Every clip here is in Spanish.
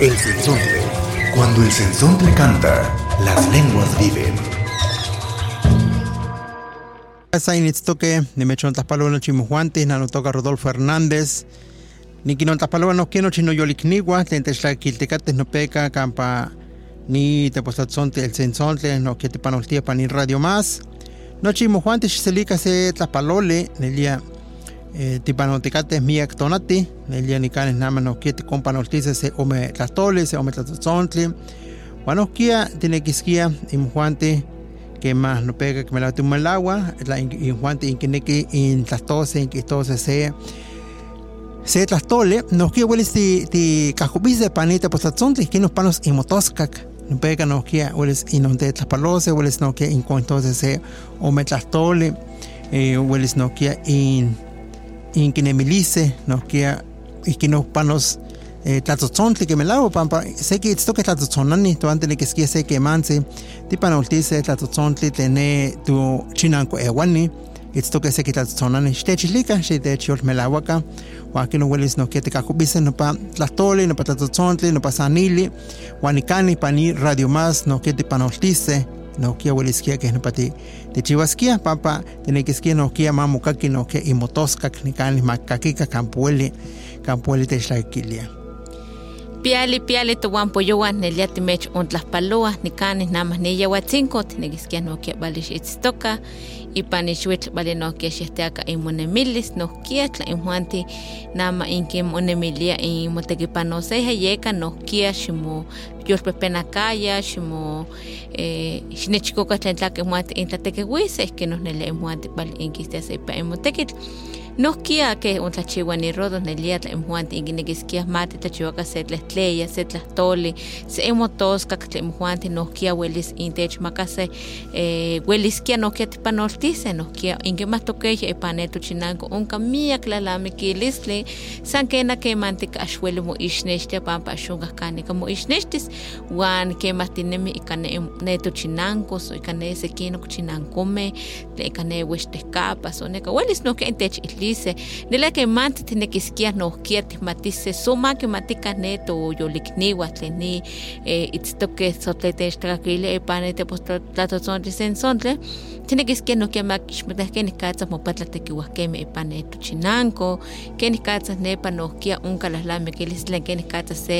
El sensontle. Cuando el sensontle canta, las lenguas viven. Sain itztoque, nimechon tlaspaloa chimujuantis, nanotoca Rodolfo Hernández. Nikinon tlaspaloa no quiero chino yolikniwa, tlen techtlakiltecates no peca campa ni tepostatzonte el sensontle, no que te panoltía pa ni radio más. No chimujuantis xiselica se tlaspalole, nelia eh, tipanoticates miak tonati, nelia nicanes nama no que te companoltice se ome tlastole, se ome tlatzontli. Guanosquia, tiene quisquia, imujuante, que más no pega que me la toma el agua, la injuante inqueneque in tlastose, in quistose se se tlastole, nos que hueles ti ti cajubice panita pues tlatzontli, que nos panos imotoscac. No pega no que hueles inonte tlaspalose, hueles no que in entonces se ome tlastole, eh, hueles no que in in quinemilice, no que y que nos panos eh, que me lavo pampa sé que esto que tlatzotzonani to antes que esquie sé que manse no ultise tlatzotzontle tene tu chinanco ewani esto que sé que de chiol me lavo acá wa que no hueles no que te cacubise no pa tlatole no pa tlatzotzontle no pa sanili wanikani pani radio más no que te panoltise no kia hueles kia que no pa ti te chivasquia pampa tiene que esquia no kia mamukaki no que imotosca ni cani makakika campueli campueli te shlakilia piali piali tuwan poyowan nelia timech ontlaspaloa nikanis namas niyawatzinko tinequisquia nohkia balix itztoka ipan ixuitl bali nohkia xihtiaka inmonemilis nohkia tla injuanti nama inkin monemilia inmotekipanoseja yeka nohkia ximo yolpepenakaya ximo eh, xinechikoka tlen tlaki injuanti intlatekiuise ihkin nohnelia injuanti bali inkistia se ipa inmotekitl Nohkia que un tlachiwa ni rodo nelia tla imjuanti inkinequisquia mati tlachiwaka se tlehtleya, se tlahtoli, se imotosca tla imjuanti nohkia welis intech makase eh, welisquia nohkia tipanoltise nohkia inkimatokeiya ipaneto chinanko unka miak tlalamikilisli san kena kemantika axueli moixnextia pampa axonkahkanika moixnextis uan kemahtinemi ika neto chinankos o ika ne sekinok chinankomeh tla ika ne uextehkapas o neka welis nohkia intech itli dice nila que manti tinequisquia nohquia tihmatise soma quimatica ne toyolikniua tlen ni eh, itztoque sotletextlakili ipan tepostlatotzontli sensontle tinequisquia nohquia makixmatah kenikatza mopatlatekiuahkemi ipan ne tochinanko kenikatza nepa nohquia onka lahlamikilis tlen kenikatza se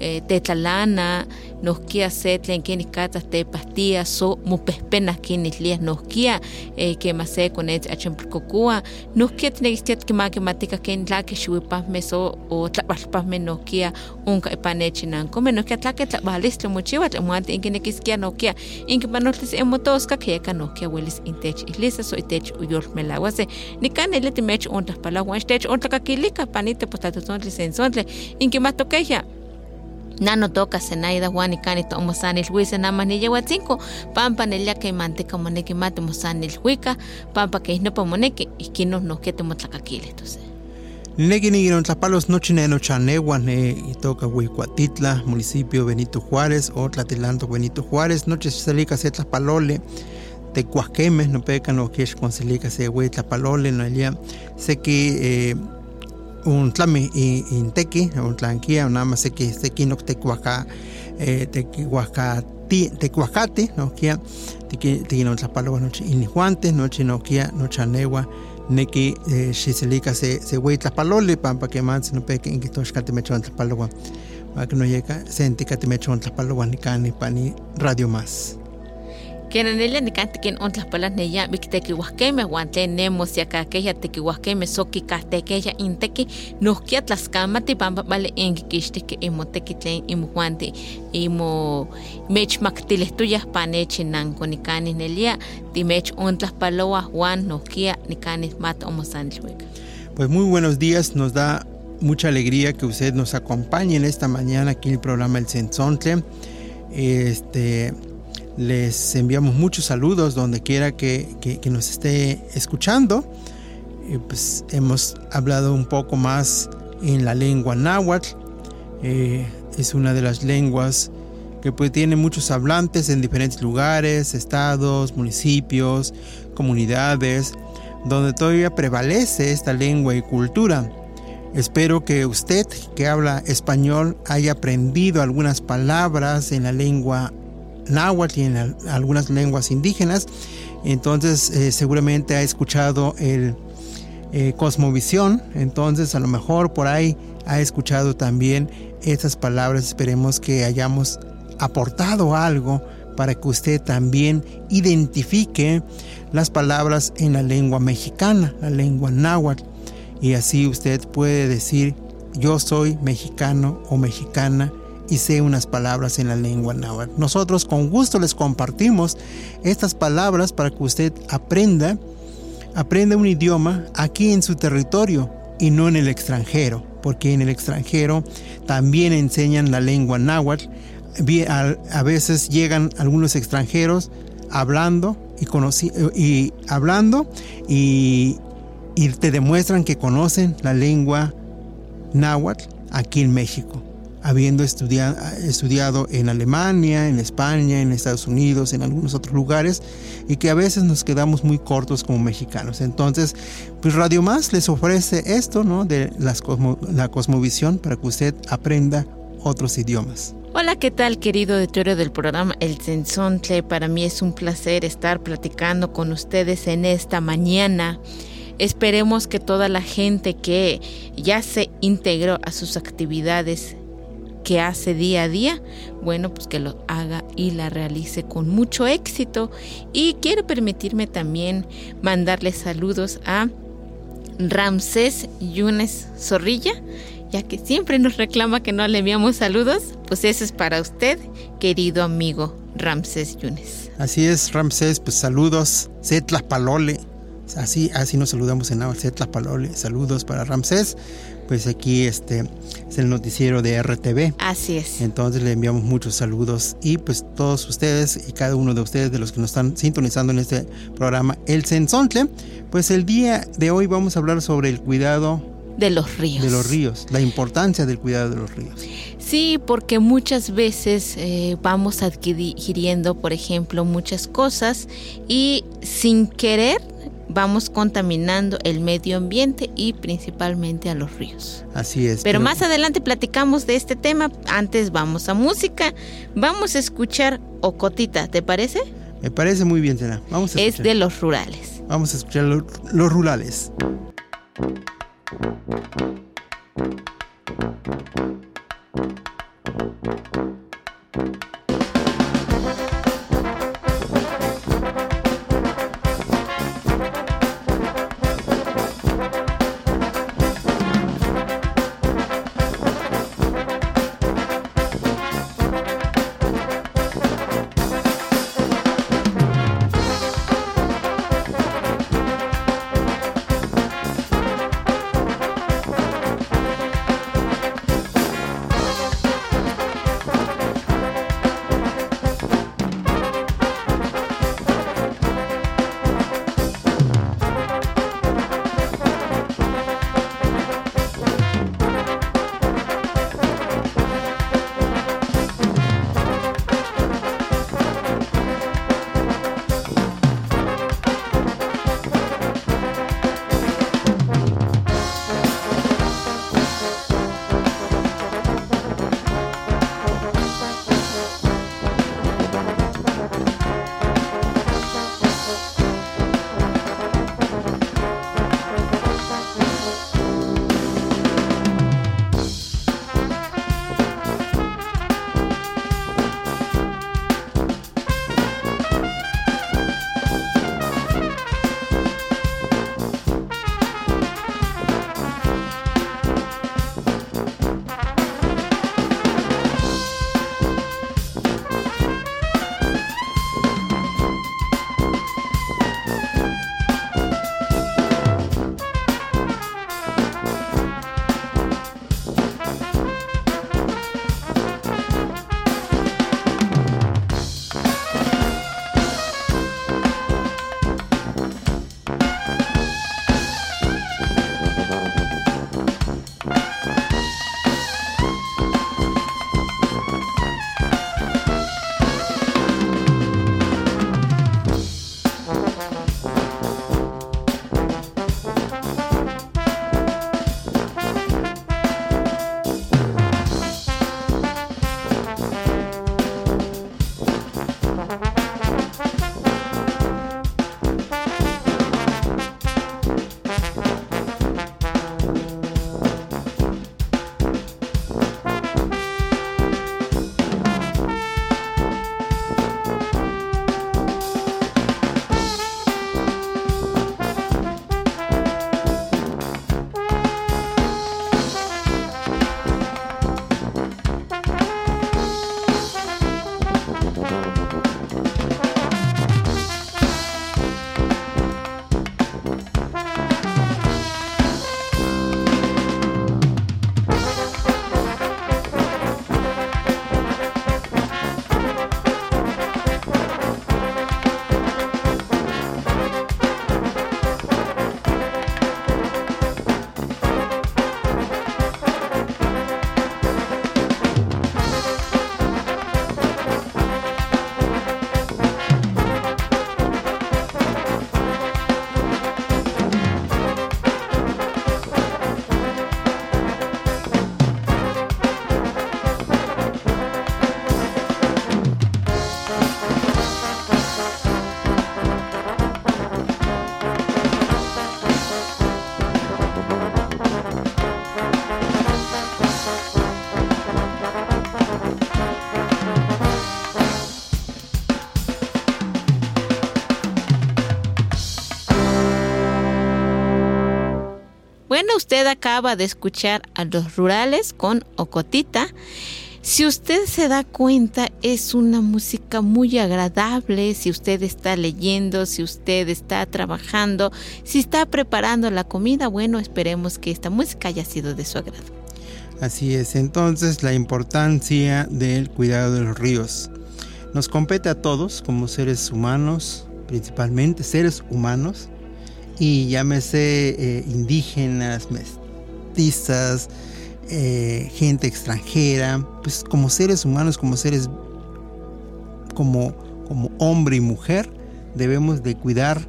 eh, tetlalana nohquia se tlen kenikatza tepahtia so mopehpenah kinitliah nohquia eh, kema se konetzi achonpilkokua nohquia tinequisquia kimakimatika ken tlaki xiuipahmeh so o tlapalpahmeh nohquia onka ipan nechinankomeh nohquia tlaki tlabalistli mochiua tlen moanti inkinequisquia nohquia inkipanoltis imotoscak yeka nohquia welis intech ihlisa so itech uyolmelauase nikan neli timech ontlahpalauan xtech ontlakakilika panite potlatotontli sensontle inkimatokehya nano toca senaida Juan y cani to mosanil huise nada ni yehuatzinco. Pampa nelia que manteca moneki mate mosanil huica pampa que no pa moneki y que no no que te motlacakile entonces. Negi ni non tlapalos nochi ne nochanegua ne itoka Huicuatitla, municipio Benito Juárez, o Tlatilanto Benito Juárez, noche selica se tlapalole, te cuasquemes, no peca no que con selica se hue tlapalole, no elia, sé que eh, un tlami inteki, un tlanquia, que sé que no te cuaca, eh, te cuaca te cuacate, no que te que no tlapaloa noche inijuantes, noche no que no chanegua, neki eh, xiselica se se hue tlapalole, pampa que más no peca en que toxcate me chon tlapaloa, para que no llega, sentica te me chon tlapaloa ni cani pani radio más. Kenanelia nikanti ken ontlapalas neya miktekiuahkemeh uan tlen nemos yakakeya tekiuahkemeh sokikahtekeyah inteki nohkia tlaskamati pampa vale inkikixtihki imoteki tlen imojuanti imo mechmaktilihtoyah panechi nanko nikanih nelia timech ontlahpalouah uan nohkia nikanih mata omosanilhuika Pues muy buenos días, nos da mucha alegría que usted nos acompañe en esta mañana aquí en el programa El Sensontle. Este, les enviamos muchos saludos donde quiera que, que, nos esté escuchando. pues hemos hablado un poco más en la lengua náhuatl. Eh, es una de las lenguas que pues, tiene muchos hablantes en diferentes lugares, estados, municipios, comunidades, donde todavía prevalece esta lengua y cultura. Espero que usted que habla español haya aprendido algunas palabras en la lengua náhuatl y en algunas lenguas indígenas. Entonces eh, seguramente ha escuchado el eh, cosmovisión. Entonces a lo mejor por ahí ha escuchado también estas palabras. Esperemos que hayamos aportado algo para que usted también identifique las palabras en la lengua mexicana, la lengua náhuatl y así usted puede decir yo soy mexicano o mexicana y sé unas palabras en la lengua náhuatl. Nosotros con gusto les compartimos estas palabras para que usted aprenda, aprenda un idioma aquí en su territorio y no en el extranjero, porque en el extranjero también enseñan la lengua náhuatl. A veces llegan algunos extranjeros hablando y, y hablando y, y te demuestran que conocen la lengua náhuatl aquí en México, habiendo estudiado, en Alemania, en España, en Estados Unidos, en algunos otros lugares, y que a veces nos quedamos muy cortos como mexicanos. Entonces, pues Radio Más les ofrece esto, ¿no? De las la cosmovisión para que usted aprenda otros idiomas. Hola, ¿qué tal querido auditorio del programa El Sensontle? Para mí es un placer estar platicando con ustedes en esta mañana. Esperemos que toda la gente que ya se integró a sus actividades que hace día a día, bueno, pues que lo haga y la realice con mucho éxito. Y quiero permitirme también mandarle saludos a Ramsés Yunes Zorrilla, ya que siempre nos reclama que no le enviamos saludos, pues eso es para usted, querido amigo Ramsés Yunes. Así es, Ramsés, pues saludos, Setla Palole Así, así nos saludamos en Palole. Saludos para Ramsés. Pues aquí este es el noticiero de RTV. Así es. Entonces le enviamos muchos saludos y pues todos ustedes y cada uno de ustedes de los que nos están sintonizando en este programa El Sensontle, pues el día de hoy vamos a hablar sobre el cuidado de los ríos. De los ríos, la importancia del cuidado de los ríos. Sí, porque muchas veces eh, vamos adquiriendo, por ejemplo, muchas cosas y sin querer vamos contaminando el medio ambiente y principalmente a los ríos. Así es. Pero, más adelante platicamos de este tema. Antes vamos a música. Vamos a escuchar Ocotita, ¿te parece? Me parece muy bien, Tena. Vamos a escuchar. Es de los rurales. Vamos a escuchar los rurales. Acaba de escuchar a los rurales con Ocotita. Si usted se da cuenta, es una música muy agradable. Si usted está leyendo, si usted está trabajando, si está preparando la comida, bueno, esperemos que esta música haya sido de su agrado. Así es, entonces la importancia del cuidado de los ríos. Nos compete a todos como seres humanos, principalmente seres humanos, y llámese eh, indígenas, mestizas, eh, gente extranjera, pues como seres humanos, como seres, como, como hombre y mujer, debemos de cuidar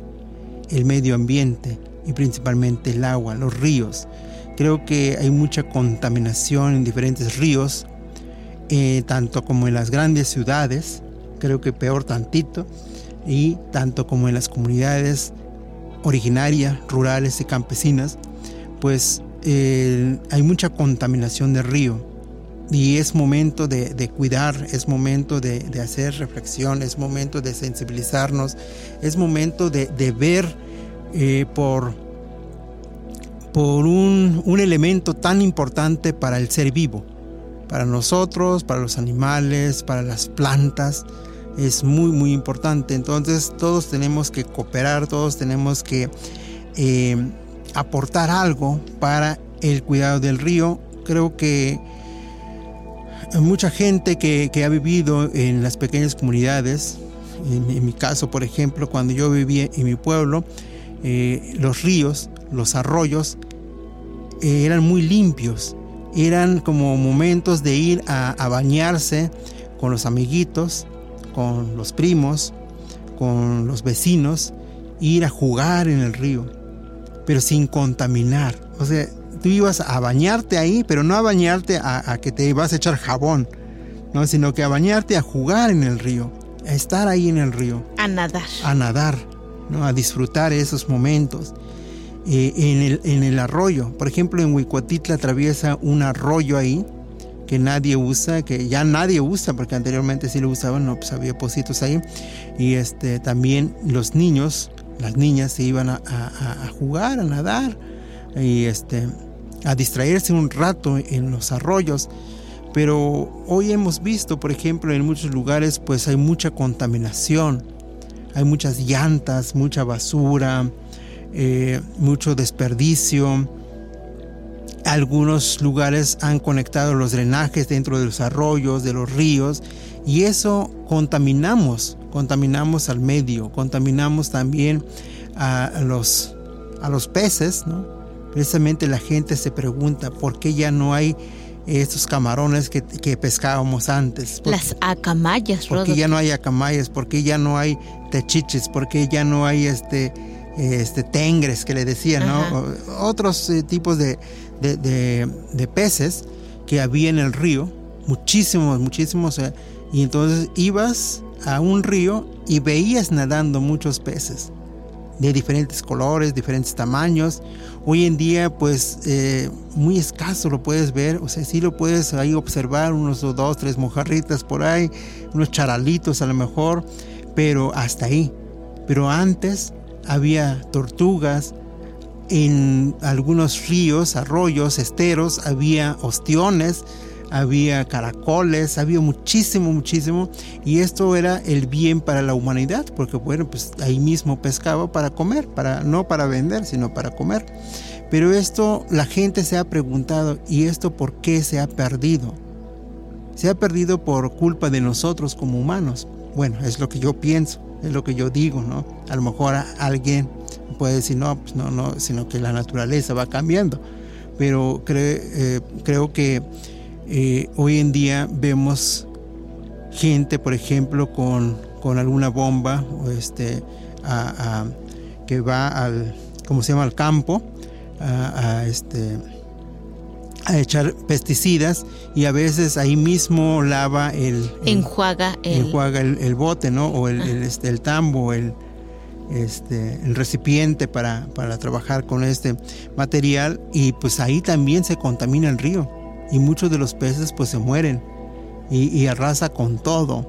el medio ambiente y principalmente el agua, los ríos. Creo que hay mucha contaminación en diferentes ríos, eh, tanto como en las grandes ciudades, creo que peor tantito, y tanto como en las comunidades originarias, rurales y campesinas, pues eh, hay mucha contaminación del río y es momento de, cuidar, es momento de, hacer reflexión, es momento de sensibilizarnos, es momento de, ver eh, por, por un, un, elemento tan importante para el ser vivo, para nosotros, para los animales, para las plantas. Es muy, muy importante. Entonces todos tenemos que cooperar, todos tenemos que eh, aportar algo para el cuidado del río. Creo que mucha gente que, ha vivido en las pequeñas comunidades, en, mi caso por ejemplo, cuando yo vivía en mi pueblo, eh, los ríos, los arroyos, eh, eran muy limpios, eran como momentos de ir a bañarse con los amiguitos, con los primos, con los vecinos, ir a jugar en el río pero sin contaminar. O sea, tú ibas a bañarte ahí, pero no a bañarte a, que te ibas a echar jabón, ¿no? sino que a bañarte a jugar en el río, a estar ahí en el río. A nadar. A nadar, ¿no? a disfrutar esos momentos. Eh, en, el, en el arroyo, por ejemplo, en Huicuatitla atraviesa un arroyo ahí que nadie usa, que ya nadie usa, porque anteriormente sí lo usaban, no, pues había pocitos ahí. Y este, también los niños las niñas se iban a, jugar, a nadar y este, a distraerse un rato en los arroyos. Pero hoy hemos visto, por ejemplo, en muchos lugares pues hay mucha contaminación, hay muchas llantas, mucha basura, eh, mucho desperdicio. Algunos lugares han conectado los drenajes dentro de los arroyos, de los ríos, y eso contaminamos contaminamos al medio, contaminamos también a los, a los peces, ¿no? Precisamente la gente se pregunta por qué ya no hay estos camarones que, pescábamos antes. Las acamayas, ¿Por qué ya no hay acamayas? ¿Por qué ya no hay techiches? ¿Por qué ya no hay este, este tengres que le decían, ¿no? Otros eh, tipos de, de, peces que había en el río, muchísimos, muchísimos. Eh, y entonces ibas a un río y veías nadando muchos peces de diferentes colores, diferentes tamaños. Hoy en día, pues, eh, muy escaso lo puedes ver, o sea, sí lo puedes ahí observar, unos dos, tres mojarritas por ahí, unos charalitos a lo mejor, pero hasta ahí. Pero antes había tortugas, en algunos ríos, arroyos, esteros, había ostiones, había caracoles, había muchísimo, muchísimo, y esto era el bien para la humanidad, porque bueno, pues ahí mismo pescaba para comer, para, no para vender, sino para comer. Pero esto la gente se ha preguntado, ¿y esto por qué se ha perdido? Se ha perdido por culpa de nosotros como humanos. Bueno, es lo que yo pienso, es lo que yo digo, ¿no? A lo mejor alguien puede decir, no, pues no, no, sino que la naturaleza va cambiando. Pero eh, creo que eh, hoy en día vemos gente, por ejemplo, con, alguna bomba este, que va al, ¿cómo se llama?, al campo, a, este, a echar pesticidas y a veces ahí mismo lava el... enjuaga el... Enjuaga el, bote, ¿no? O el, este, el tambo, el, este, el recipiente para, para trabajar con este material y pues ahí también se contamina el río y muchos de los peces pues se mueren y, arrasa con todo.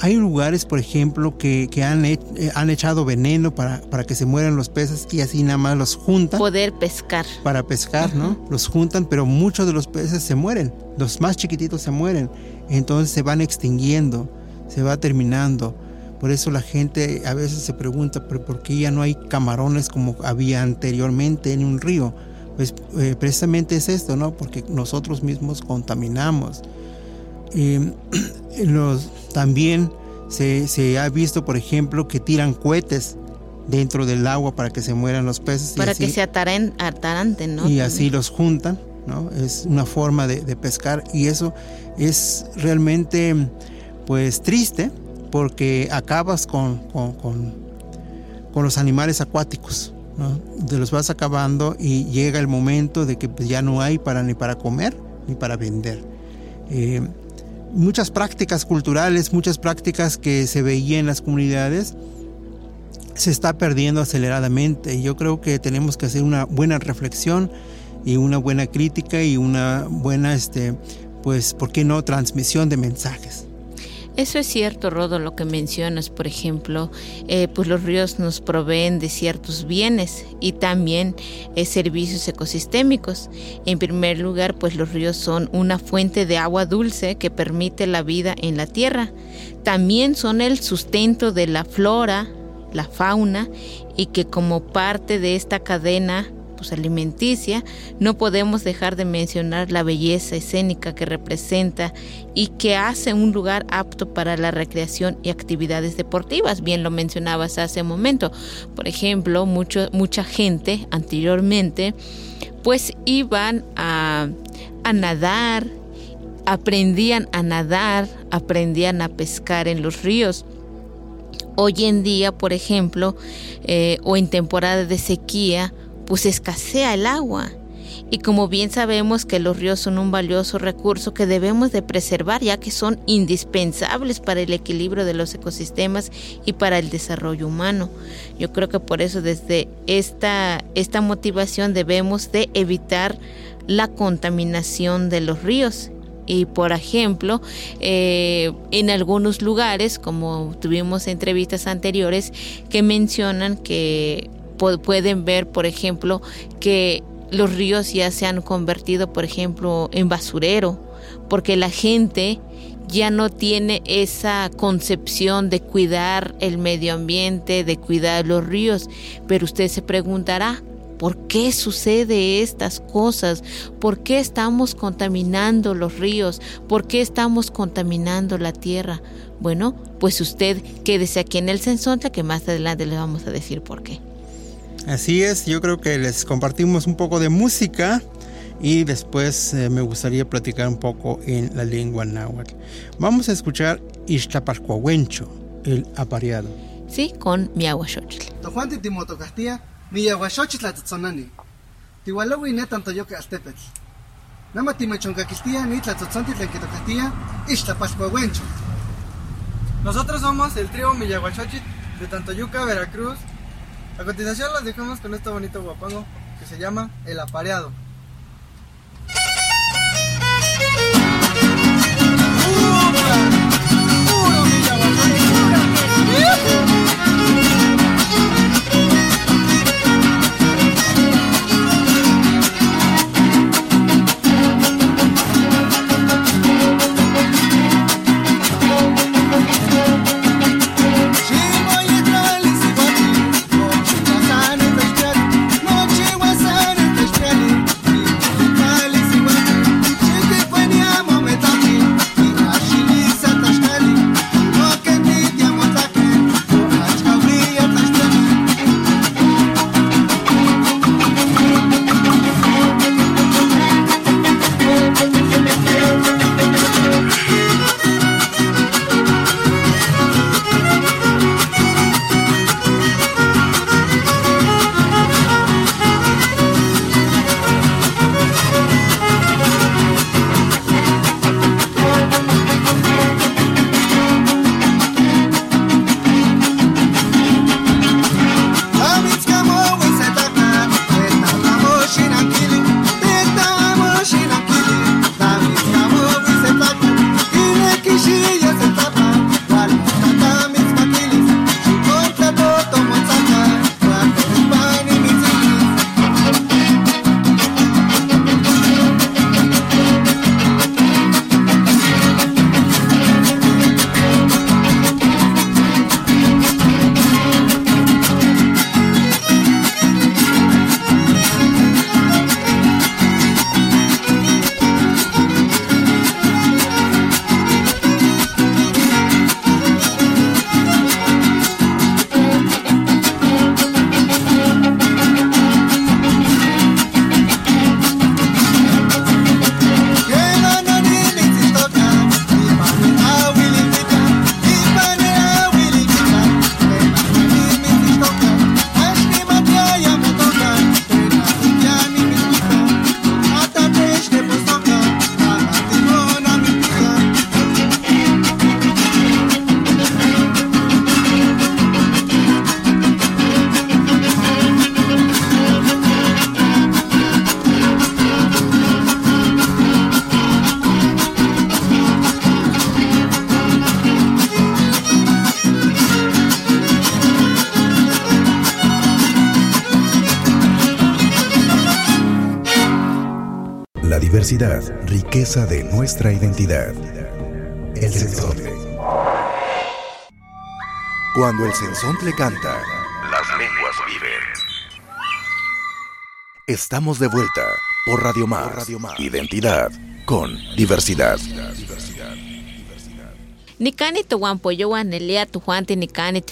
hay lugares, por ejemplo, que, que han, eh, han echado veneno para, para que se mueran los peces y así nada más los juntan Poder pescar. para pescar, ¿no? Los juntan, pero muchos de los peces se mueren, los más chiquititos se mueren, entonces se van extinguiendo, se va terminando. Por eso la gente a veces se pregunta, ¿pero por qué ya no hay camarones como había anteriormente en un río? Pues eh, precisamente es esto, ¿no? Porque nosotros mismos contaminamos. Eh, los, también se, se ha visto, por ejemplo, que tiran cohetes dentro del agua para que se mueran los peces. y Para así- que se ataren, ataranten, ¿no? y así los juntan, ¿no? Es una forma de, de pescar y eso es realmente pues triste porque acabas con, con, con- los animales acuáticos. Te los vas acabando y llega el momento de que pues, ya no hay para ni para comer ni para vender. Eh, muchas prácticas culturales, muchas prácticas que se veían en las comunidades, se está perdiendo aceleradamente. Yo creo que tenemos que hacer una buena reflexión y una buena crítica y una buena, este, pues, ¿por qué no? Transmisión de mensajes. Eso es cierto, Rodo, lo que mencionas, por ejemplo, eh, pues los ríos nos proveen de ciertos bienes y también eh, servicios ecosistémicos. En primer lugar, pues los ríos son una fuente de agua dulce que permite la vida en la tierra. También son el sustento de la flora, la fauna y que como parte de esta cadena pues, alimenticia, no podemos dejar de mencionar la belleza escénica que representa y que hace un lugar apto para la recreación y actividades deportivas. Bien lo mencionabas hace un momento. Por ejemplo, mucho, mucha gente anteriormente pues iban a, a nadar, aprendían a nadar, aprendían a pescar en los ríos. Hoy en día, por ejemplo, eh, o en temporada de sequía, pues escasea el agua. Y como bien sabemos que los ríos son un valioso recurso que debemos de preservar ya que son indispensables para el equilibrio de los ecosistemas y para el desarrollo humano. Yo creo que por eso desde esta, esta motivación debemos de evitar la contaminación de los ríos y por ejemplo, eh, en algunos lugares, como tuvimos entrevistas anteriores, que mencionan que pueden ver, por ejemplo, que los ríos ya se han convertido, por ejemplo, en basurero, porque la gente ya no tiene esa concepción de cuidar el medio ambiente, de cuidar los ríos, pero usted se preguntará, ¿Por qué sucede estas cosas? ¿Por qué estamos contaminando los ríos? ¿Por qué estamos contaminando la tierra? Bueno, pues usted quédese aquí en el Sensontle que más adelante le vamos a decir por qué. Así es, yo creo que les compartimos un poco de música y después eh, me gustaría platicar un poco en la lengua náhuatl. Vamos a escuchar Ixtapalcuahuencho, el apareado. Sí, con mi agua xochitl. Tojuanti Timoto Castilla, Miyahuaxochitl Atzotzonani. Tihualaui netan toyoke Aztepetl. Nama Timechoncaquistia, ni Tlatzotzonti Tlenquitocastilla, Ixtapalcuahuencho. Nosotros somos el trío Miyahuachochit de Tantoyuca, Veracruz. A continuación los dejamos con este bonito guapango que se llama El Apareado. Diversidad, riqueza de nuestra identidad. El sensontle. Cuando el sensontle canta, las lenguas viven. Estamos de vuelta por Radio Más. Identidad con diversidad. Nikani towan poyowan nelia tujuanti nikani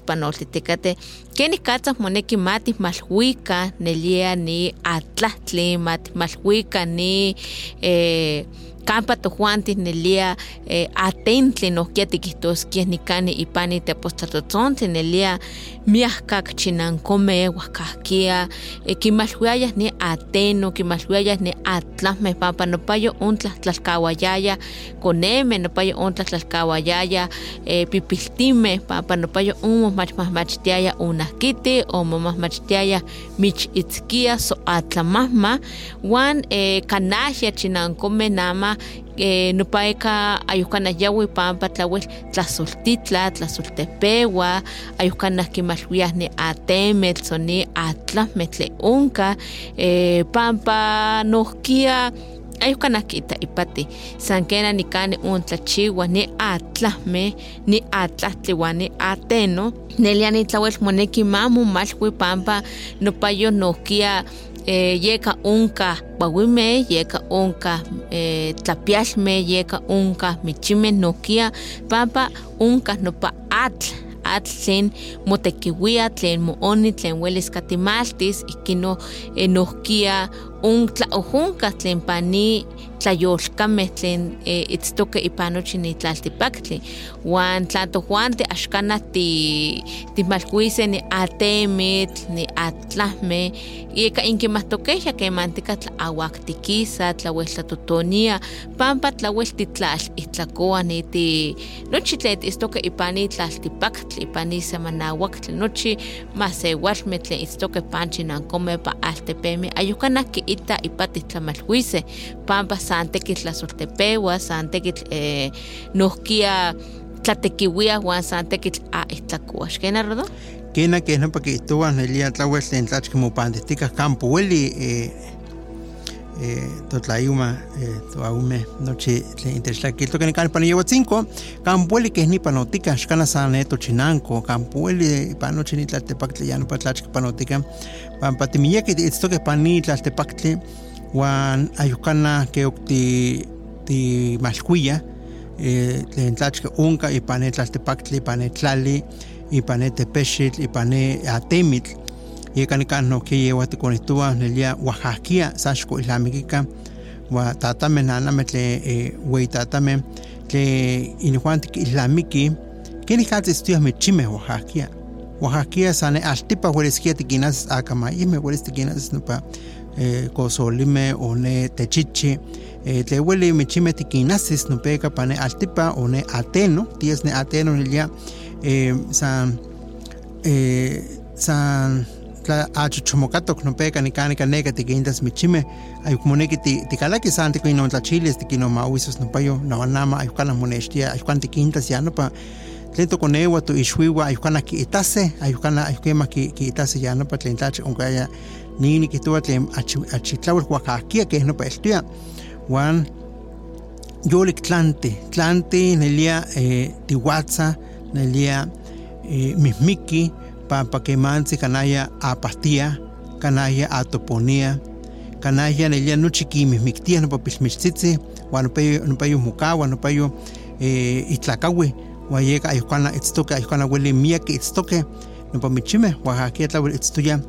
tipanoltiticate keni katzas moneki mati malhuika nelia ni atlahtli mati malhuika ni eh, campa tojuanti nelia eh, atentli nohkia tikihtoskeh nikani ipani tepostlatotzontli nelia miahkak chinankome huahkahkia eh, kimalhuiayah ni ateno kimalhuiayah ni atlahmeh pampa nopayo ontlah tlalkawayaya koneme nopayo ontlah tlalkawayaya eh, pipiltimeh pampa nopayo onmomachmahmachtiaya unahkiti omomahmachtiaya michitzkia so atlamahma wan eh, kanahya chinankomeh nama eh, nopaika ayuhkanah yawi pampa tlawel tlasoltitla tlasoltepewa ayuhkanah kimalhuiah ni atemetl so ni atlahmeh tle onka eh, pampa nohkia ayuhkanah kiita ipati. San kena nikani ontlachiwa ni atlahmeh ni atlahtli wan ni ateno. Nelia nitlawel moneki mamomalhui pampa nopayo nohkia eh, yeka onka bawimeh yeka onka eh, tlapialmeh yeka onka michimeh nohkia pampa onka nopa atl atl tlen motekiuia tlen mooni tlen welis katimaltis ikino eh, ontlaojonkah tlen pani tlayolkameh tlen eh, itztokeh ipan nochi ni tlaltipaktli uan tla tojuanti axkanah ti timalhuiseh ni atemitl ni atlahmeh yeka inkimahtokeh ya kemantika tlaawaktikisa tlaweltlatotonia pampa tlawel titlal itlakoa niti nochi tlen titztokeh ipan ni tlaltipaktli ipan ni semanauaktli nochi masewalmeh tlen itztokeh panchi nankomeh pa altepemeh ayuhkanah kiita ipati tlamalhuiseh pampa san tekitl tlasoltepewa san tekitl eh, nohkia tlatekiuiah uan san tekitl aihtlakua xkena rodo Kena que no porque estuvo en el día tlahuel en tlach como pandestica campo hueli eh eh totlayuma eh toaume noche le intereslaki to que kan pan llevo cinco campo hueli que ni panotica xcana saneto chinanco campo hueli panoche ni tlaltepactle ya no patlach panotica pan patimilla que esto que pani tlaltepactle wan ayucana que okti ti malcuilla eh le tlach que unca y panet tlaltepactle panet tlali ipane tepexitl ipane atemitl yekan nikan nohki yewa tikonihtowa oaxaquia saxko islamikika wa tatameh nanameh tle weitatameh tle inijuan tikislamiki kenikatzistoyah michimeh oaxaquia oaxaquia sane altipa ueliskia tikinahsis akamayimeh uelis tikinahsis nopa kosolimeh o ne techichi tle ueli michimeh tikinahsis nopeka pane altipa o ne ateno ties ne ateno nelia eh, san san tla achuchomocatok nopeka nikanika neka tikintas michimeh ayukmoneki tikalaki san tikinon tlachilis tikinon mawisos nopayo nawanama ayukana monextia ayukan tikintas ya nopa. Tlen tokonewa toixuiwa ayukana kiitase ayukana ayukema kiitase ya nopa tlen tlachi onkaya nini kihtowa tlen achitlawel oaxaquia keh nopa eltia. Uan yolik tlanti tlanti nelia eh, tiwatza nelia eh, mismiki pampa kemanzi kanaya apahtia kanaya atoponia kanaya nelia nochi kimihmiktia nopa pilmichtzitzi uan nopayo mukawa nopayo eh, itlakawi uan yeka ayuhkana itztoke ayuhkana ueli miak itztoke nopa michimeh oaxaquia tlawel itztoya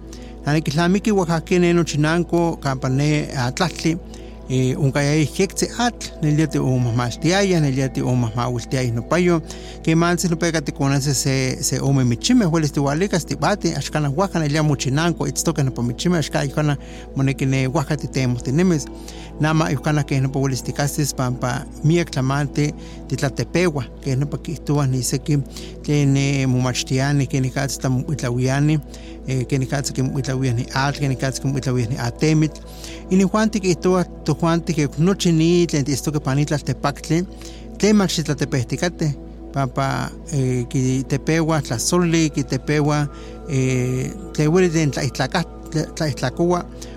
nanikilnamiki oaxaquia ne nochinanko kampa ne eh, unkayaya yektzi atl nelia tiomahmaltiaya nelia tiomahmauiltiaya nopayo kemantzin nopeka tikonasi se se ome michimeh uelis tiualikas tibati axkanah uaja nelia mochinanko itztokeh nopa michimeh axka ayuhkana moneki ne uaja titemohtinemis nama ayuhkana keh nopa uelis tikahsis pampa miak tlamanti titlatepewa keh nopa kihtowah niseki tlen momachtiani kenikatzi tlamoitlawiani kenikatzi kimoitlawiah ni atl kenikatzi kimoitlawiah ni inijuan tikihtowa tojuan tikek nochi ni tlen tiitztokeh pan itlaltepaktli tlen mach titlatepehtikateh pampa eh, kitepewa tlasoli kitepewa eh, tlen ueli tlen tlaihtlaka tlaihtlakua Huayeca no quiere no pa mimictiwi no pa pa michime, huan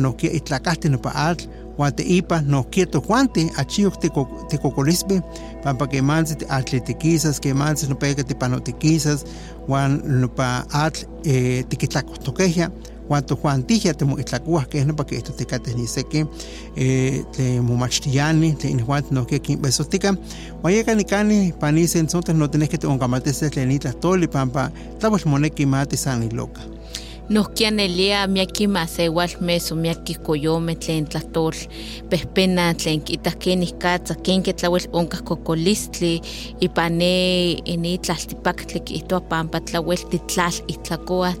no quiere itlacasti no pa atl, huan te ipa no quiere to juante, achiyok te te cocolispe, pampa que manzi atletiquizas, que manzi no pega te panotiquizas, huan no pa atl eh, tiquitlacostoqueja, cuanto Juan Tija te itlacuas que es no para que esto te cates ni sé que eh, te mumachtiani te injuan no que quien besostica oye cani cani panise entonces no tenés que te ongamate se lenita toli pampa tabas moneki mate san y loca nohkianelia miaki masewal meso miaki koyomeh tlen tlahtol pehpena tlen kitas kenih katza kenke tlauel onkah kokolistli ipan ne ini tlaltipaktli kihtowa pampa tlauel titlal ihtlakoa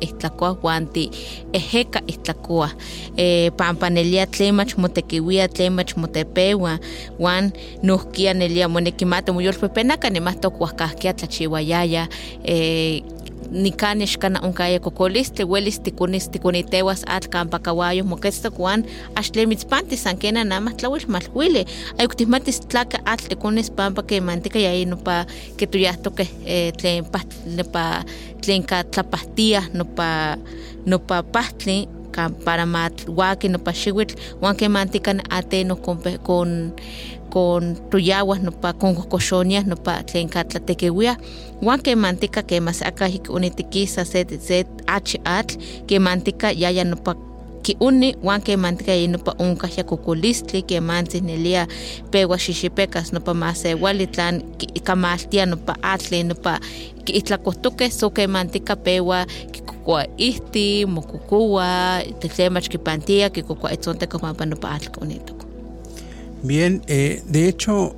ihtlakoa wan ti-eheka ihtlakoa. Eh, pampa nelia tlen mach motekiuia tlen mach motepeua wan nohkia nelia moneki mati moyolpepenaka nemah tokuahkahkia tlachiuayaya eh, nikan xkana onkaya kokolistli welis tikunis tikunitewas atl kampa kawayo moketztok wan axtle mitzpanti san kena namah tlauel malhuili ayuk tihmatis tlaka atl tikunis pampa kemantika yayi nopa ketuyahtoke eh, tlen nopa tlen ka tlapahtiah nopa nopa pahtli kan para matwaki nopa xiwitl. Wan kemantika ate no con, con tuyawas nopa con cocoxonias nopa tlen ka tlatekiuia wan kemantika kemas aka unitikisa se se achi atl kemantika yaya nopa kiuni. Wan kemantika yi nopa onkah ya kokolistli kemantzin nelia pewa xixipekas nopa masewali tlan kamaltia nopa atl nopa kiitlakohtokeh so kemantika pewa kikokua ihti mokokua tlen mach kipantia kikokua itzontekah pampa nopa atl konitok Bien, eh, de hecho,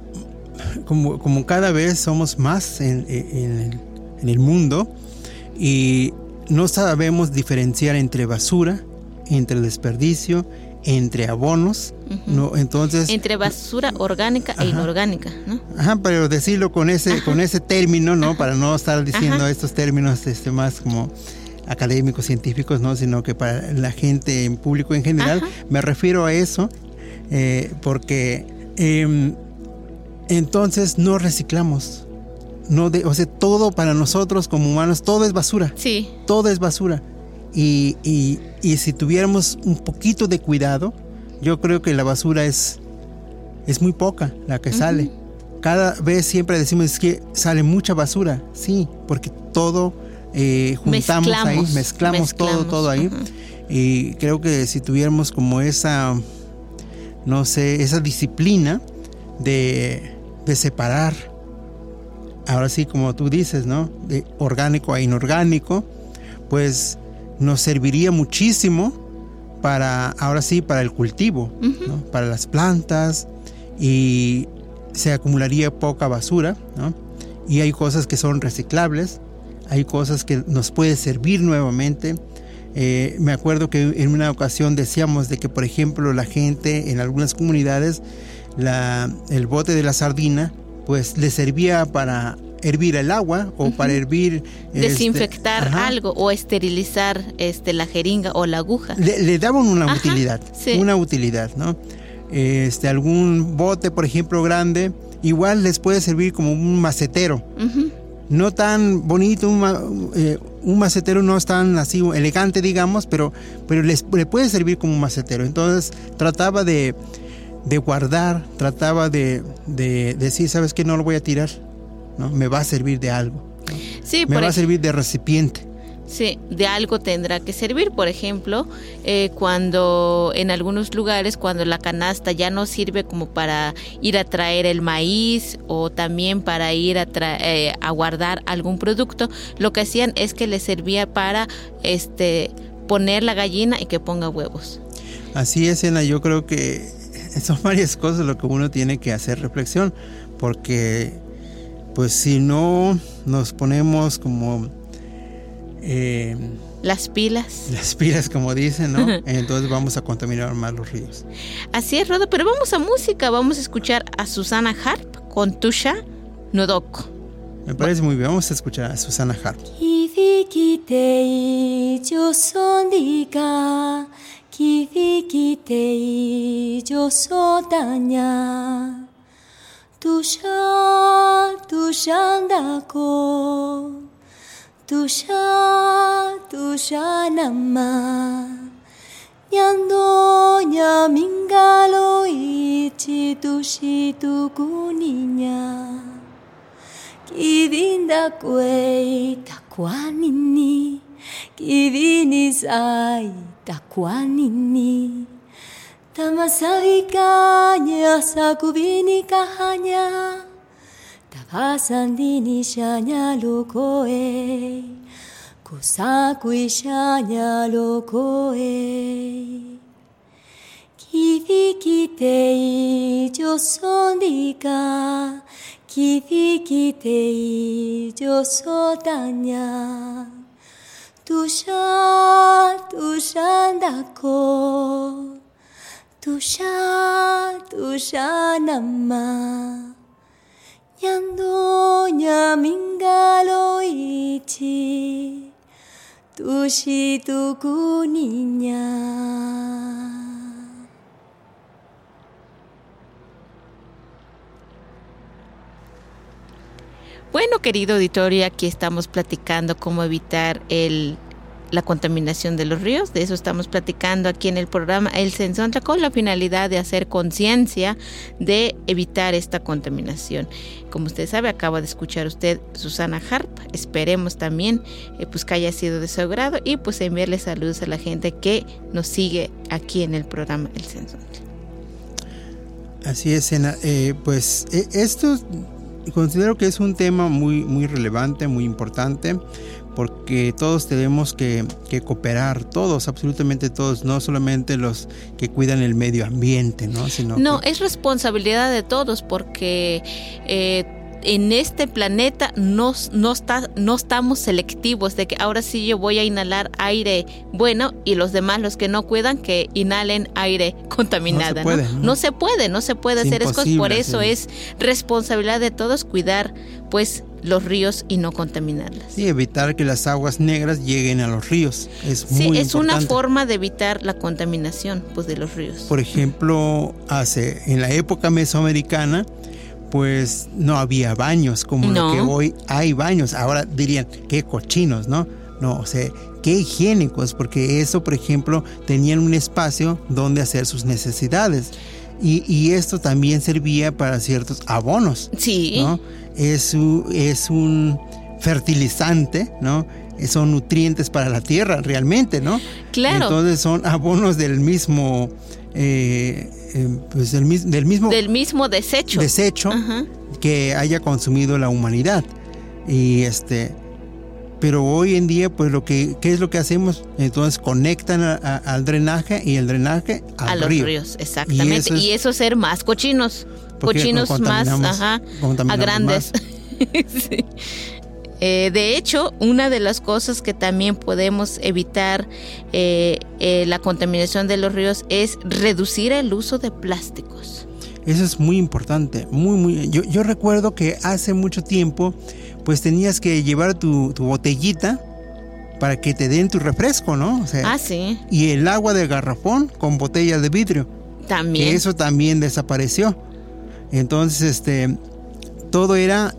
como, como, cada vez somos más en, en, en, el mundo y no sabemos diferenciar entre basura, entre desperdicio, entre abonos, uh -huh. no, entonces entre basura orgánica ajá. e inorgánica, ¿no? Ajá, pero decirlo con ese ajá. con ese término, ¿no? Ajá. Para no estar diciendo estos términos este más como académicos científicos, no, sino que para la gente en público en general, me refiero a eso eh, porque eh, entonces no reciclamos. No de, o sea, todo para nosotros como humanos, todo es basura. Sí. Todo es basura. Y, y, y si tuviéramos un poquito de cuidado, yo creo que la basura es, es muy poca la que uh -huh. sale. Cada vez siempre decimos que sale mucha basura, sí, porque todo eh, juntamos mezclamos, ahí, mezclamos, mezclamos, todo, todo ahí. Uh -huh. Y creo que si tuviéramos como esa no sé, esa disciplina de, de, separar, ahora sí como tú dices, ¿no? De orgánico a inorgánico, pues nos serviría muchísimo para, ahora sí, para el cultivo, uh -huh. ¿no? para las plantas y se acumularía poca basura, ¿no? Y hay cosas que son reciclables, hay cosas que nos puede servir nuevamente, eh, me acuerdo que en una ocasión decíamos de que, por ejemplo, la gente en algunas comunidades, la, el bote de la sardina, pues le servía para hervir el agua o uh -huh. para hervir desinfectar este, algo o esterilizar este la jeringa o la aguja le, le daban una ajá, utilidad sí. una utilidad no este algún bote por ejemplo grande igual les puede servir como un macetero uh -huh. no tan bonito un, eh, un macetero no es tan así elegante, digamos, pero, pero les, le puede servir como un macetero. Entonces trataba de, de guardar, trataba de, de, decir, ¿sabes qué? No lo voy a tirar, ¿no? Me va a servir de algo. Sí, Me va a servir de recipiente. Sí, de algo tendrá que servir. Por ejemplo, eh, cuando en algunos lugares, cuando la canasta ya no sirve como para ir a traer el maíz o también para ir a, eh, a guardar algún producto, lo que hacían es que le servía para este poner la gallina y que ponga huevos. Así es, Ena. Yo creo que son varias cosas lo que uno tiene que hacer reflexión, porque pues si no nos ponemos como eh, las pilas. Las pilas, como dicen, ¿no? Entonces vamos a contaminar más los ríos. Así es, Rodo, pero vamos a música. Vamos a escuchar a Susana Harp con Tusha Nodoko. Me parece muy bien. Vamos a escuchar a Susana Harp. തുഷാ തുഷാനമ്മ ഞാന്തോ ഞാമിങ്കാലോ ഈച്ചി തുഷി തുകുനിഞ്ഞ കിവിന്താ കുവൈ തക്വാനിന്നി kivini sai takwanini tamasavika nyasakuvini kahanya Takasandini shanya lokoe Kusakuishanya lokoe Kivikitei josondika Kivikitei josodanya Tusha, tushandako Tusha, tusha nyamingalo ichi Bueno, querido auditorio, aquí estamos platicando cómo evitar el, la contaminación de los ríos. De eso estamos platicando aquí en el programa El Sensontra con la finalidad de hacer conciencia de evitar esta contaminación. Como usted sabe, acaba de escuchar usted Susana Harp. Esperemos también eh, pues que haya sido de su agrado y pues enviarle saludos a la gente que nos sigue aquí en el programa El Sensontra. Así es. Eh, pues eh, esto considero que es un tema muy, muy relevante, muy importante, porque todos tenemos que, que, cooperar, todos, absolutamente todos, no solamente los que cuidan el medio ambiente, ¿no? Sino no, que, es responsabilidad de todos, porque eh, en este planeta no, no, está, no estamos selectivos de que ahora sí yo voy a inhalar aire bueno y los demás, los que no cuidan, que inhalen aire contaminado. No se puede, ¿no? se puede, no se puede Es hacer cosas. Por eso es responsabilidad de todos cuidar pues los ríos y no contaminarlas. sí, evitar que las aguas negras lleguen a los ríos. Es Sí, muy es una importante. forma de evitar la contaminación pues de los ríos. Por ejemplo, hace en la época mesoamericana, pues no había baños como No. lo que hoy hay baños. Ahora dirían, qué cochinos, ¿no? No, o sea, qué higiénicos, porque eso, por ejemplo, tenían un espacio donde hacer sus necesidades. Y, y esto también servía para ciertos abonos, Sí. ¿no? Es, un- es un fertilizante, ¿no? Son nutrientes para la tierra, realmente, ¿no? Claro. Entonces son abonos del mismo, eh, eh, pues del, mis- del mismo Del mismo desecho. desecho Ajá. que haya consumido la humanidad. Y este, pero hoy en día, pues lo que, ¿qué es lo que hacemos? Entonces conectan a- a- al drenaje y el drenaje al a los río. ríos, exactamente. Y Y eso eso, es- ser más cochinos, cochinos más, ajá, a grandes. Sí. Eh, de hecho, una de las cosas que también podemos evitar eh, eh, la contaminación de los ríos es reducir el uso de plásticos. Eso es muy importante, muy, muy. Yo, yo recuerdo que hace mucho tiempo, pues tenías que llevar tu, tu botellita para que te den tu refresco, ¿no? O sea, Ah, sí, y el agua de garrafón con botella de vidrio. también. que eso también desapareció. Entonces, este, todo era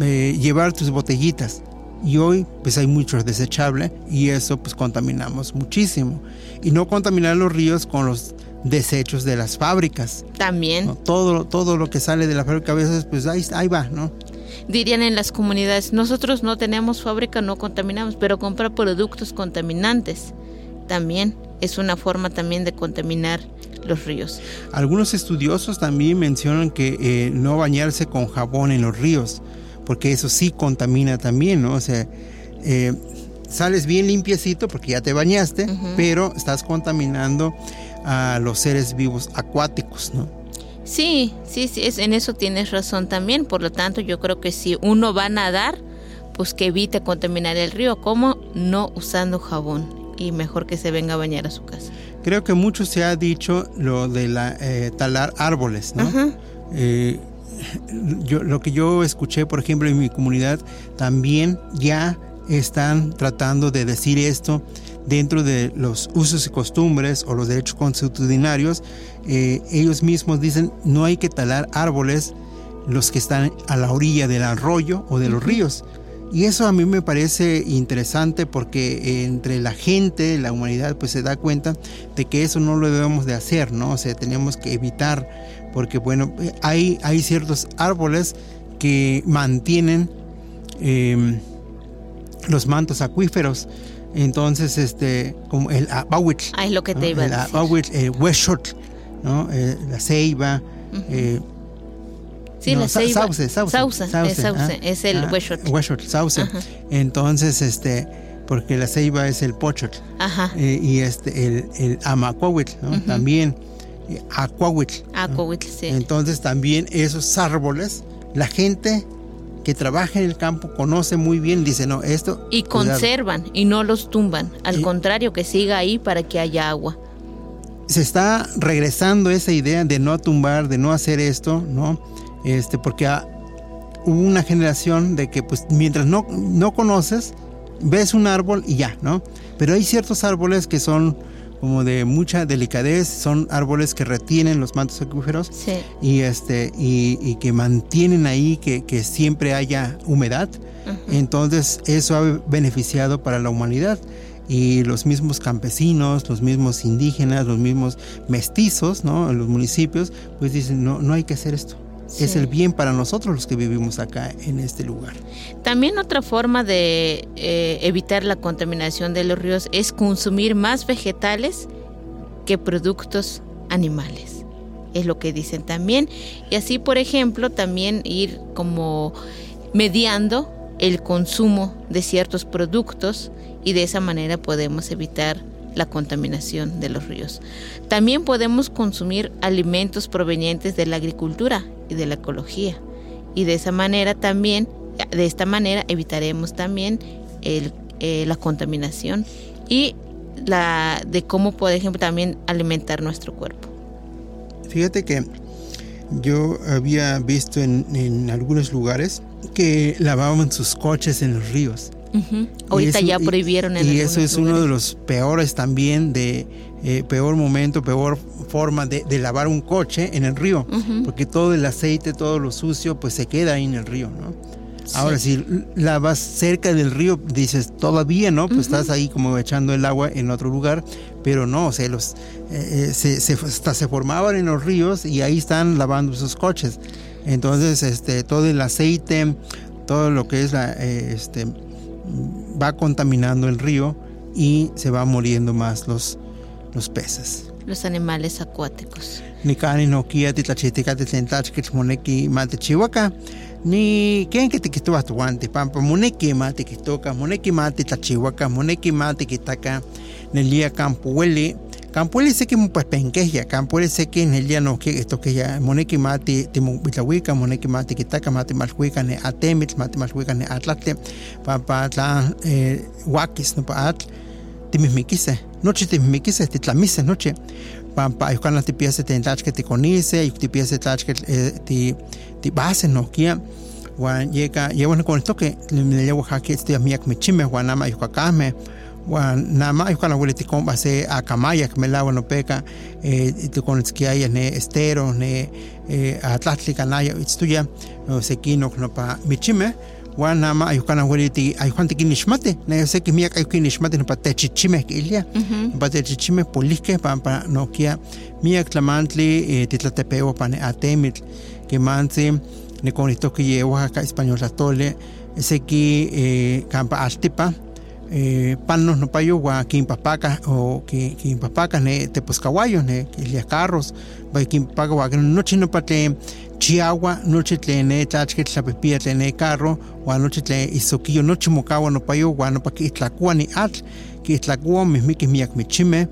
eh, llevar tus botellitas. Y hoy, pues hay mucho desechable y eso, pues contaminamos muchísimo. Y no contaminar los ríos con los desechos de las fábricas. También. ¿no? Todo, todo lo que sale de la fábrica a veces, pues ahí, ahí va, ¿no? Dirían en las comunidades, nosotros no tenemos fábrica, no contaminamos, pero comprar productos contaminantes también es una forma también de contaminar los ríos. Algunos estudiosos también mencionan que eh, no bañarse con jabón en los ríos, porque eso sí contamina también, ¿no? O sea, eh, sales bien limpiecito porque ya te bañaste, pero estás contaminando a los seres vivos acuáticos, ¿no? Sí, sí, sí, es, en eso tienes razón también. Por lo tanto, yo creo que si uno va a nadar, pues que evite contaminar el río, como no usando jabón y mejor que se venga a bañar a su casa. Creo que mucho se ha dicho lo de la, eh, talar árboles, ¿no? Ajá. Eh, yo, lo que yo escuché, por ejemplo, en mi comunidad, también ya están tratando de decir esto dentro de los usos y costumbres o los derechos consuetudinarios. Eh, ellos mismos dicen no hay que talar árboles los que están a la orilla del arroyo o de los ríos, Y eso a mí me parece interesante porque entre la gente, la humanidad, pues se da cuenta de que eso no lo debemos de hacer, ¿no? O sea, tenemos que evitar, porque bueno, hay, hay ciertos árboles que mantienen eh, los mantos acuíferos. Entonces, este, como el abahuitl. Ah, es lo que te iba a El decir. abahuitl, el huexotl, ¿no? Eh, la ceiba. eh, Sí, no, la sa- ceiba. Sauce, sauce. Sauce, es sauce, ah, es el ah, sauce. Ajá. Entonces, este, porque la ceiba es el pochotl. Ajá. eh, y este, el, el amacuahuitl, ¿no? También, eh, acuahuitl. ¿no? Acuahuitl, sí. Entonces, también esos árboles, la gente que trabaja en el campo conoce muy bien, dice, no, esto. Y cuidado". conservan y no los tumban. Al Y- contrario, que siga ahí para que haya agua. Se está regresando esa idea de no tumbar, de no hacer esto, ¿no? Este, porque ah, hubo una generación de que, pues, mientras no, no conoces, ves un árbol y ya, ¿no? Pero hay ciertos árboles que son como de mucha delicadez, son árboles que retienen los mantos acuíferos Sí. y este y, y que mantienen ahí que, que siempre haya humedad entonces eso ha beneficiado para la humanidad y los mismos campesinos los mismos indígenas los mismos mestizos no en los municipios pues dicen no no hay que hacer esto es el bien para nosotros los que vivimos acá en este lugar También otra forma de eh, evitar la contaminación de los ríos es consumir más vegetales que productos animales. Es lo que dicen también. Y así, por ejemplo, también ir como mediando el consumo de ciertos productos y de esa manera podemos evitar la contaminación de los ríos. También podemos consumir alimentos provenientes de la agricultura y de la ecología y de esa manera también, de esta manera evitaremos también el, eh, la contaminación y la de cómo, por ejemplo, también alimentar nuestro cuerpo. Fíjate que yo había visto en, en algunos lugares que lavaban sus coches en los ríos. Ujú. Y Ahorita eso- ya prohibieron en Y eso es uno de lugares. los peores también, de eh, peor momento, peor forma de, de lavar un coche en el río. Ujú. Porque todo el aceite, todo lo sucio, pues se queda ahí en el río, ¿no? Ahora, si lavas cerca del río, dices todavía, ¿no? Pues estás ahí como echando el agua en otro lugar, pero no, o sea, los, eh, eh, se, se- hasta se formaban en los ríos y ahí están lavando sus coches. Entonces, este, todo el aceite, todo lo que es la, eh, este, va contaminando el río y se va muriendo más los, los peces. Los animales acuáticos. ni kani no kia ti tlachitika ti tlen tlachkitl moneki matichiwaka ni ken kitikihtowa toanti pampa moneki matikihtoka moneki matitlachiwaka moneki matikitaka nelia campo ueli campo ueli seki mopehpenkehya campo ueli seki nelia nohki kihtokeya moneki mati timobitlawika moneki matikitaka matimalhuika ne atemitl matimalhuika ne atlahtli pampa tla eh, uakis nopa atl timihmikiseh nochi timihmikiseh titlamiseh nochi pampa ayukan tipiase tlen tlachke tikonise ayuk tipiase tlachke eh, ti tibase nohkia uan yeka yehuan konihtoke nelia oaxaca itztoya miak michimeh uan nama ayukakameh uan nama ayukan aueli tikonpa se akamayak melaua nopeka eh, tikonitzkiaya ne estero ne eh, atlahtli kanaya itztoya sekinok nopa michimeh uan nama ayukan aueli ti ayukan tikinixmati ne seki miak ayukinixmati nopa techichimeh kiilia nopa techichimeh polihkeh pampa nohkia miak tlamantli eh, titlatepewa pa ne atemitl kimantzi nikonihtoki ye oaxaca español tlahtoli seki eh, kampa altipa eh, panos nopayo uan kinpahpakah o ki- kinpahpakah ne teposkahuayos ne carros pa kinpahpaka uan nochi nopa tlen chiawa nochi tlen ne tlachkitl tlapihpia tlen ne carro uan nochi tlen isokiyo nochi mokawa nopayo uan nopa kiihtlakua ni atl kiihtlakua mihmikih miak michimeh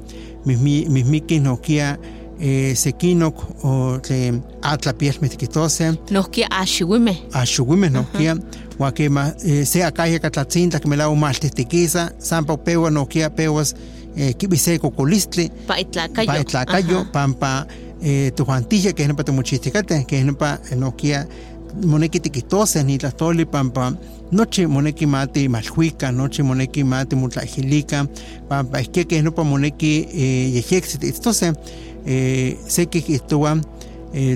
mihmi- mihmikih nohkia eh, sekinok o tlen atlapielmeh tikihtoseh Nos que ashiwime. axuwimeh nohkia uan kema eh, se akaya katlatzintla melaua maltihtikisa sampa pewa nohkia pewas eh, kibi se kokolistli Pa itlacayo. pa itlacayo Ajá. pampa eh, tojuantihya keh nopa tomochihtikateh keh nopa eh, nohkia moneki tikihtoseh nitlahtoli pampa nochi moneki mati malhuika nochi moneki mati motlaijilika pampa ihkia keh nopa moneki eh, yehyeksi tiitztoseh eh, seki kihtowa eh,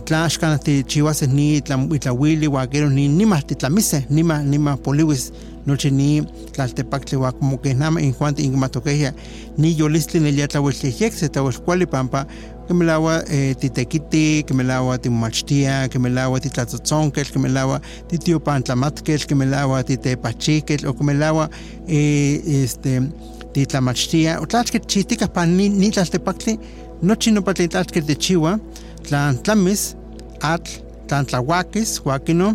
tla axkan tichiuaseh ni itla- itlauili uan kero ni nimah titlamiseh nimah nimah poliwis noche ni tlaltepactli wa como que nama en Juan ingmatoqueja ni yolistli ni ya tlahueltlijiek se tlahuelcuali pampa que me lawa eh, titequiti, que me lawa timachtia, que me lawa titlatzotzonquel, que me lawa titiopantlamatkel, que me lawa titepachiquel, o que me lawa eh, este, titlamachtia, o tlachke chitica pan ni, tlaltepactli, nochi no patlitlachke techiwa, tlan tlamis, atl, tlan tlahuaquis, huaquino,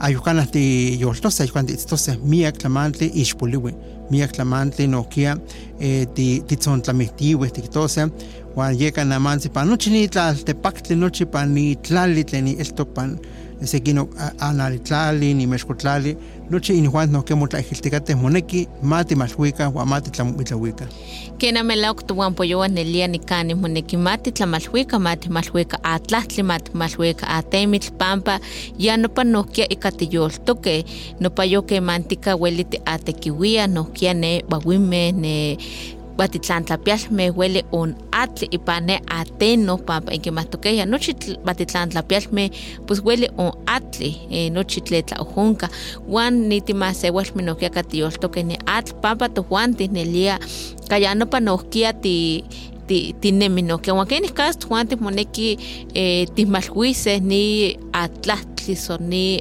ayucana ti yoltose, ayucana ti itztose, miak tlamantli ixpoliwi, miak tlamantli nokia, eh, ti titzontlamihtiwe, tiktose, Juan yeka namansi pa nochi ni tlaltepactli nochi pa ni tlali tlen ni eltok pan sekino analitlali ni mexcotlali nochi in Juan no kemo tlaijiltikateh moneki mati malhuika huan mati tlamoitlauika Kena melok tuwan poyowan nelia nikani moneki mati tlamalhuika mati malhuika atlahtli mati malhuika atemitl pampa ya nopa nohkia ika tiyoltoke nopa yoke mantika weliti atekiwia nohkia ne wawimeh ne batitlantlapyalmeh hueli on atl ipan ne ateno pampa inkimatokehya nochi batitlantlapyalmeh pues hueli on atli eh, nochi tletlaojonka huan nitimahseualmeh nohkia katiyoltokeh ne atl pampa tojuan tihnelia kaya nopa nohkia ti tinemi nohkia huan kenih kas tojuan timoneki eh, tihmalhuiseh ni atlahtli so ni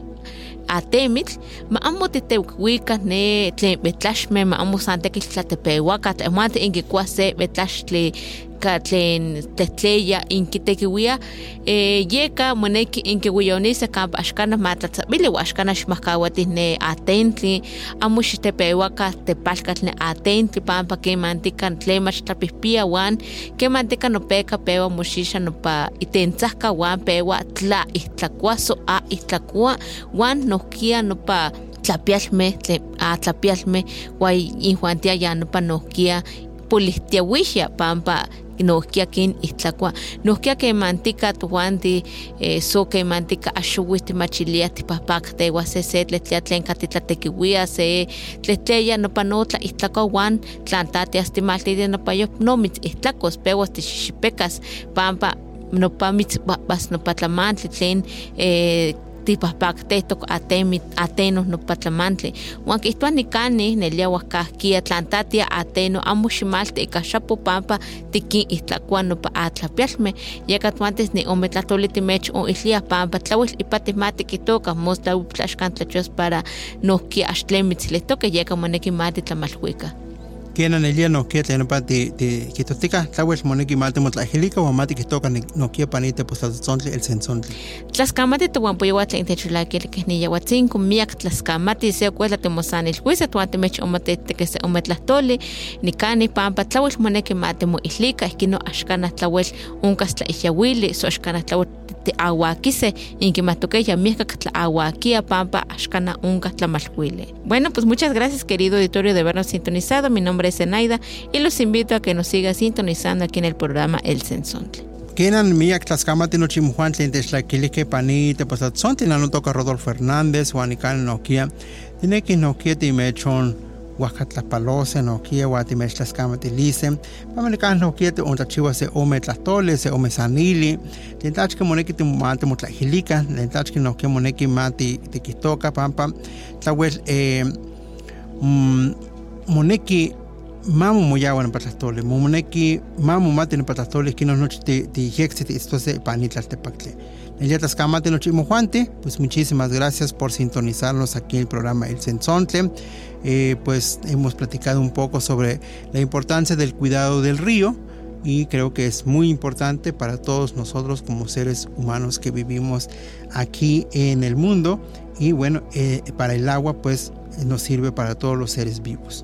atemitl ma amo titeuica ne tlen betlaxmeh ma amo san tekitl tlatepeuaka tehuan inkikuah se betlaxtli ka tlen tehtleya inkitekiuia eh, yeka moneki inkiuiyoniseh kampa axkanah matlatzabili ua axkanah xmahkawatih ne atentli atentli pampa kemantika tlen mach tlapihpia huan kemantika nopeka pewa moxixa nopa itentzahka huan pewa tla ihtlakua so a ihtlakua huan nohkia nopa tlapialmeh tlen atlapialmeh ua injuantia ya nopa nohkia polihtiauixia pampa nohkia kin ihtlakua nohkia kemantika tohuanti eh, so kemantika axowih timachilia tipahpakteua se se tletlia tlen katitlatekiuia se tletleya nopa no tlaihtlakua huan tlan tatias timaltitia nopa yo no mitzihtlakuas pewas tixixipekas pampa nopa mitzbahbas nopa tlamantli tlen eh, tipahpaktehtok atemit ateno nopa tlamantli huan kihtowa nikani nelia uahkahkia tlan tatia ateno amo ximalti ika xapo pampa tikin ihtlakua nopa atlapialmeh yeka tuantes ni ome tlahtoli timech oihlia pampa tlauil ipa timati kihtoka mos tlaui tlaxkan tlachos para nohkia ax tlen mitzilihtoke yeka moneki mati tlamalhuika Kena nelia no kia tlen pa ti ti kitotika tlawel moneki mate motlajilika huan mati kitoka no pues el miak se okuela temosanil huise tuan temech omatete que se nikani pampa tlawel moneki mate moihlika ikino axkana tlawel unkas tlaihyahuili so axkana tlawel tiahuakise inkimatokeh miehkak tlaahuakia pampa axkana unka tlamalhuili. Bueno, pues muchas gracias querido auditorio de habernos sintonizado. Mi nombre es Zenaida y los invito a que nos siga sintonizando aquí en el programa El Sensontle. Kenan miak tlaskamati no chimujuan tlen techtlakilihkeh panite pues atzonti nanotoka Rodolfo Hernández huan ikan nokia tineki nokia timechon huacatlapalose nokia huan timechtlaskamatiliseh pamanikan nokia ontlachiua se ome tlahtoli se ome sanili tlen tlachki moneki timati motlahilika tlen tlachki nokia moneki ma tikihtoka pampa tlauel eh, mm, moneki mamo moyawa nipa tlahtoli moneki mamo mati nipa tlahtoli kino nochi tiyeksi tiitztose panitlaltepaktli Nelia Tascamate Noche Mojuante, pues muchísimas gracias por sintonizarnos aquí en el programa El Sensontle. Eh, pues hemos platicado un poco sobre la importancia del cuidado del río y creo que es muy importante para todos nosotros como seres humanos que vivimos aquí en el mundo y bueno, eh, para el agua pues nos sirve para todos los seres vivos.